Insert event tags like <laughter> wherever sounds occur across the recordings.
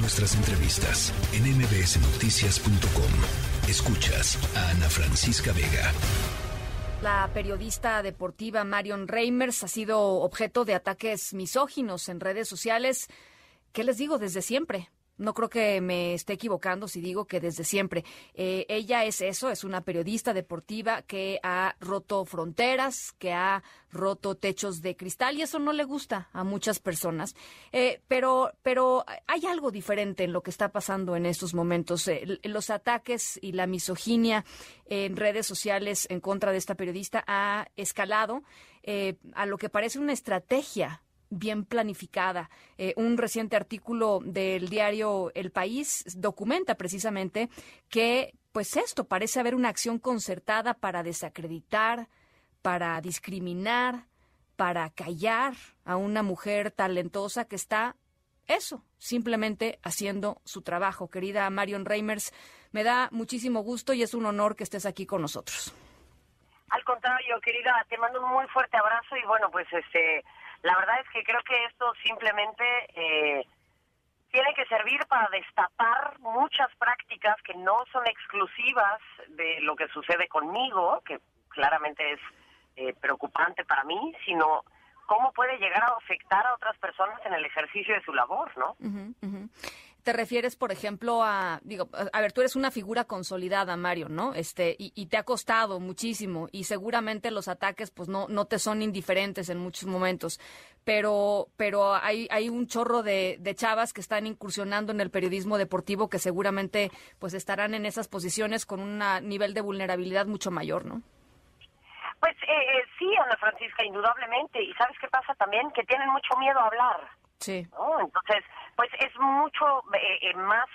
Nuestras entrevistas en mbsnoticias.com. Escuchas a Ana Francisca Vega. La periodista deportiva Marion Reimers ha sido objeto de ataques misóginos en redes sociales. ¿Qué les digo desde siempre? No creo que me esté equivocando si digo que desde siempre. Eh, ella es eso, es una periodista deportiva que ha roto fronteras, que ha roto techos de cristal y eso no le gusta a muchas personas. Eh, pero, pero hay algo diferente en lo que está pasando en estos momentos. Eh, los ataques y la misoginia en redes sociales en contra de esta periodista ha escalado a lo que parece una estrategia bien planificada. Eh, un reciente artículo del diario El País documenta precisamente que, pues esto, parece haber una acción concertada para desacreditar, para discriminar, para callar a una mujer talentosa que está, eso, simplemente haciendo su trabajo. Querida Marion Reimers, me da muchísimo gusto y es un honor que estés aquí con nosotros. Al contrario, querida, te mando un muy fuerte abrazo y bueno, pues este la verdad es que creo que esto simplemente eh, tiene que servir para destapar muchas prácticas que no son exclusivas de lo que sucede conmigo, que claramente es eh, preocupante para mí, sino cómo puede llegar a afectar a otras personas en el ejercicio de su labor, ¿no? Te refieres, por ejemplo, a, digo, a ver, tú eres una figura consolidada, Mario, ¿no? Este, y, te ha costado muchísimo y seguramente los ataques, pues no, no te son indiferentes en muchos momentos, pero, pero hay, hay un chorro de, de chavas que están incursionando en el periodismo deportivo que seguramente, pues estarán en esas posiciones con un nivel de vulnerabilidad mucho mayor, ¿no? Pues eh, eh, sí, Ana Francisca, indudablemente. Y sabes qué pasa también, que tienen mucho miedo a hablar. Sí. Entonces, pues es mucho eh, eh, más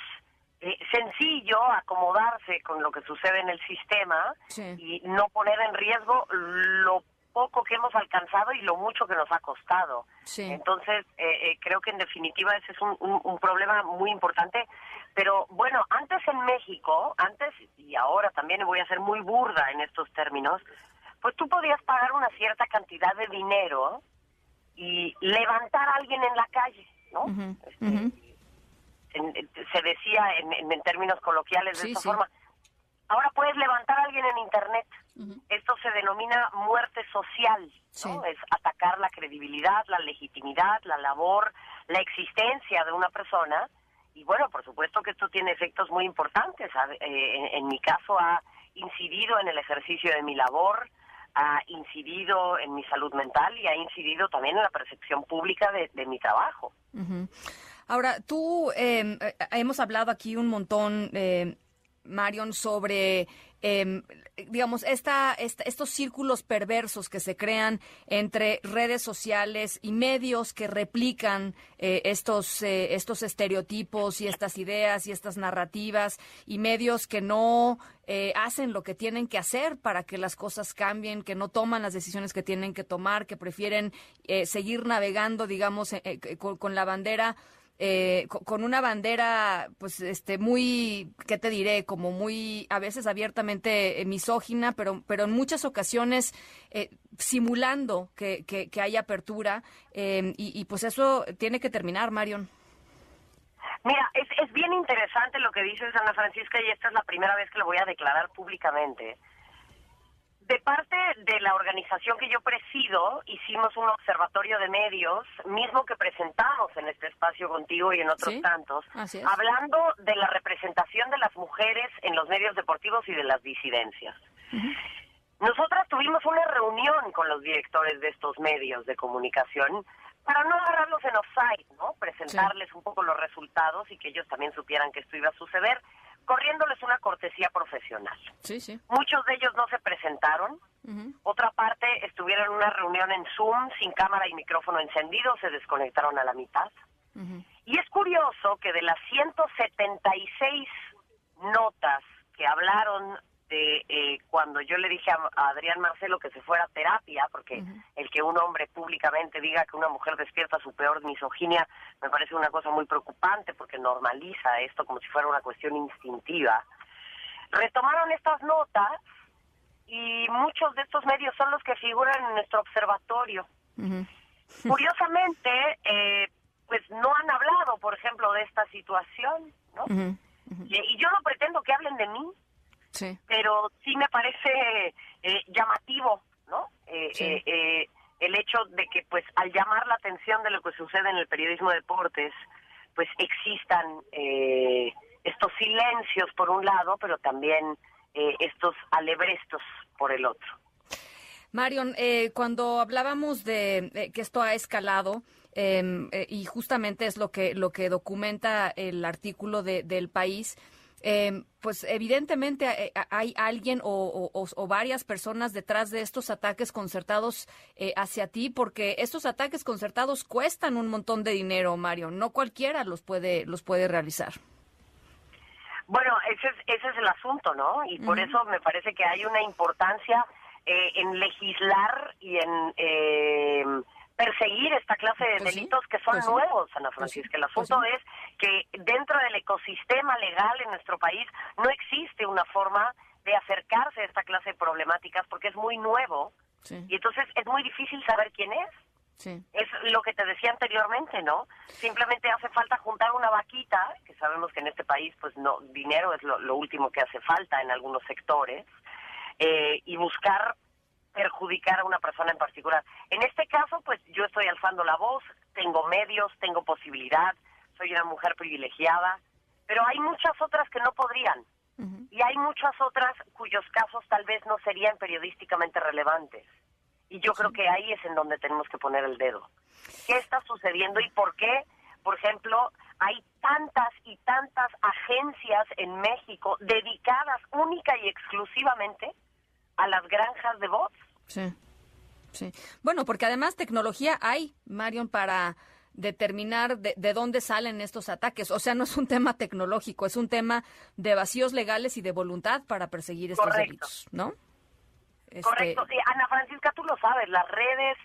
eh, sencillo acomodarse con lo que sucede en el sistema y no poner en riesgo lo poco que hemos alcanzado y lo mucho que nos ha costado. Entonces, creo que en definitiva ese es un, un, problema muy importante. Pero bueno, antes en México, antes y ahora también voy a ser muy burda en estos términos, pues tú podías pagar una cierta cantidad de dinero y levantar a alguien en la calle, ¿no? Este, se decía en, términos coloquiales de esta forma. Ahora puedes levantar a alguien en Internet. Esto se denomina muerte social, ¿no? Es atacar la credibilidad, la legitimidad, la labor, la existencia de una persona. Y bueno, por supuesto que esto tiene efectos muy importantes. Eh, en mi caso ha incidido en el ejercicio de mi labor, ha incidido en mi salud mental y ha incidido también en la percepción pública de, mi trabajo. Ahora, tú, em, eh, hemos hablado aquí un montón, eh, Marion, sobre eh, digamos, esta, estos círculos perversos que se crean entre redes sociales y medios que replican eh, estos, eh, estos estereotipos y estas ideas y estas narrativas y medios que no eh, hacen lo que tienen que hacer para que las cosas cambien, que no toman las decisiones que tienen que tomar, que prefieren seguir navegando, digamos, con la bandera eh, con una bandera, pues, este, muy, ¿qué te diré? Como muy, a veces abiertamente eh, misógina, pero, pero en muchas ocasiones eh, simulando que, que, hay apertura, y, y, pues eso tiene que terminar, Marion. Mira, es, es bien interesante lo que dices, Ana Francisca, y esta es la primera vez que lo voy a declarar públicamente. De parte de la organización que yo presido, hicimos un observatorio de medios, mismo que presentamos en este espacio contigo y en otros tantos, hablando de la representación de las mujeres en los medios deportivos y de las disidencias. Nosotras tuvimos una reunión con los directores de estos medios de comunicación para no agarrarlos en offside, ¿no? Presentarles un poco los resultados y que ellos también supieran que esto iba a suceder corriéndoles una cortesía profesional. Sí, sí. Muchos de ellos no se presentaron. Otra parte estuvieron en una reunión en Zoom sin cámara y micrófono encendido, se desconectaron a la mitad. Y es curioso que de las 176 notas que hablaron eh, cuando yo le dije a, Adrián Marcelo que se fuera a terapia, porque el que un hombre públicamente diga que una mujer despierta su peor misoginia me parece una cosa muy preocupante porque normaliza esto como si fuera una cuestión instintiva. Retomaron estas notas y muchos de estos medios son los que figuran en nuestro observatorio. Curiosamente, eh, pues no han hablado, por ejemplo, de esta situación, ¿no? Y, yo no pretendo que hablen de mí, sí. pero sí me parece eh, llamativo, ¿no? Eh, eh, el hecho de que, pues, al llamar la atención de lo que sucede en el periodismo de deportes, pues existan estos silencios por un lado, pero también estos alebrestos por el otro. Marion, cuando hablábamos de que esto ha escalado, Em, eh, y justamente es lo que, lo que documenta el artículo de, del país. Em, pues evidentemente eh, hay alguien o, varias personas detrás de estos ataques concertados eh, hacia ti, porque estos ataques concertados cuestan un montón de dinero, Mario. No cualquiera los puede, los puede realizar. Bueno, ese es, ese es el asunto, ¿no? Y por eso me parece que hay una importancia en legislar y en perseguir esta clase de pues delitos que son pues nuevos, Ana pues Francisca. el asunto es que dentro del ecosistema legal en nuestro país no existe una forma de acercarse a esta clase de problemáticas porque es muy nuevo y entonces es muy difícil saber quién es. Es lo que te decía anteriormente, ¿no? Simplemente hace falta juntar una vaquita, que sabemos que en este país, pues no, dinero es lo, último que hace falta en algunos sectores, eh, y buscar perjudicar a una persona en particular. En este caso, pues yo estoy alzando la voz, tengo medios, tengo posibilidad, soy una mujer privilegiada, pero hay muchas otras que no podrían. Y hay muchas otras cuyos casos tal vez no serían periodísticamente relevantes. Y yo creo que ahí es en donde tenemos que poner el dedo. ¿Qué está sucediendo y por qué, por ejemplo, hay tantas y tantas agencias en México dedicadas única y exclusivamente a las granjas de voz. Sí, sí. Bueno, porque además tecnología hay, Marion, para determinar de, dónde salen estos ataques. O sea, no es un tema tecnológico, es un tema de vacíos legales y de voluntad para perseguir estos delitos, ¿no? Este, Correcto. Sí, Ana Francisca, tú lo sabes, las redes,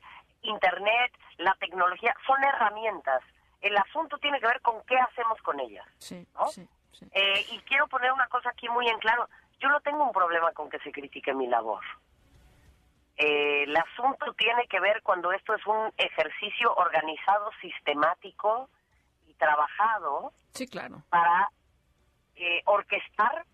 Internet, la tecnología son herramientas. El asunto tiene que ver con qué hacemos con ellas. Sí, sí, sí. Eh, y quiero poner una cosa aquí muy en claro. Yo no tengo un problema con que se critique mi labor. Eh, el asunto tiene que ver cuando esto es un ejercicio organizado, sistemático y trabajado sí, claro. para eh, orquestar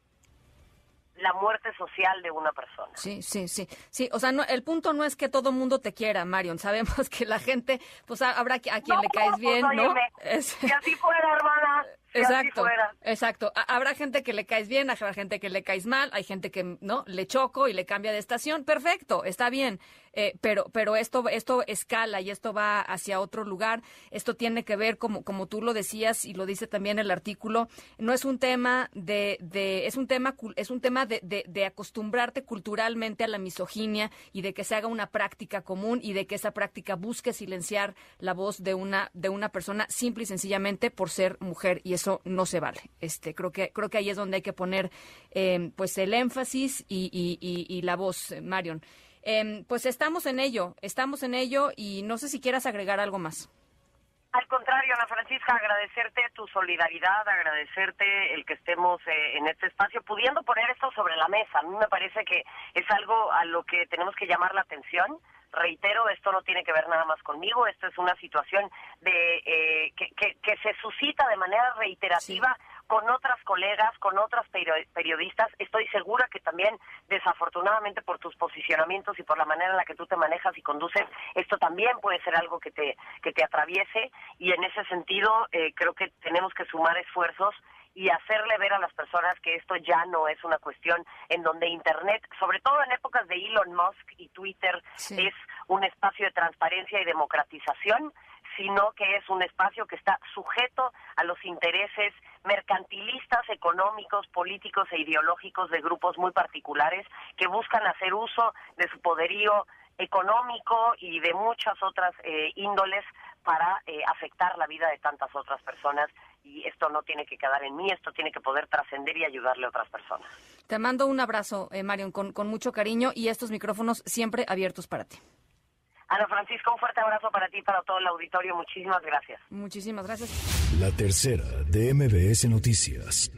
la muerte social de una persona. Sí, sí, sí. Sí, o sea, no, el punto no es que todo mundo te quiera, Marion. Sabemos <laughs> que la gente, pues habrá a quien le caes bien, pues, ¿no? Si así fuera, hermana. Exacto, exacto. Habrá gente que le caes bien, habrá gente que le caes mal, hay gente que no le choco y le cambia de estación. Perfecto, está bien. Eh, pero, pero esto, esto escala y esto va hacia otro lugar. Esto tiene que ver, como, como tú lo decías y lo dice también el artículo, no es un tema de, de es un tema, es un tema de, de, de acostumbrarte culturalmente a la misoginia y de que se haga una práctica común y de que esa práctica busque silenciar la voz de una, de una persona simple y sencillamente por ser mujer y eso no se vale. Este, creo que, creo que ahí es donde hay que poner eh, pues el énfasis y, y, y, la voz, eh, Marion. Eh, pues estamos en ello, estamos en ello y no sé si quieras agregar algo más. Al contrario, Ana Francisca, agradecerte tu solidaridad, agradecerte el que estemos eh, en este espacio, pudiendo poner esto sobre la mesa. A mí me parece que es algo a lo que tenemos que llamar la atención reitero, esto no tiene que ver nada más conmigo, esto es una situación de eh, que, que, se suscita de manera reiterativa con otras colegas, con otras periodistas. Estoy segura que también, desafortunadamente, por tus posicionamientos y por la manera en la que tú te manejas y conduces, esto también puede ser algo que te, que te atraviese. Y en ese sentido eh, creo que tenemos que sumar esfuerzos y hacerle ver a las personas que esto ya no es una cuestión en donde Internet, sobre todo en épocas de Elon Musk y Twitter, es un espacio de transparencia y democratización, sino que es un espacio que está sujeto a los intereses mercantilistas, económicos, políticos e ideológicos de grupos muy particulares que buscan hacer uso de su poderío económico y de muchas otras eh, índoles para eh, afectar la vida de tantas otras personas y esto no tiene que quedar en mí, esto tiene que poder trascender y ayudarle a otras personas. Te mando un abrazo, eh, Marion, con, con mucho cariño y estos micrófonos siempre abiertos para ti. Ana Francisco, un fuerte abrazo para ti y para todo el auditorio. Muchísimas gracias. Muchísimas gracias. La tercera de MBS Noticias.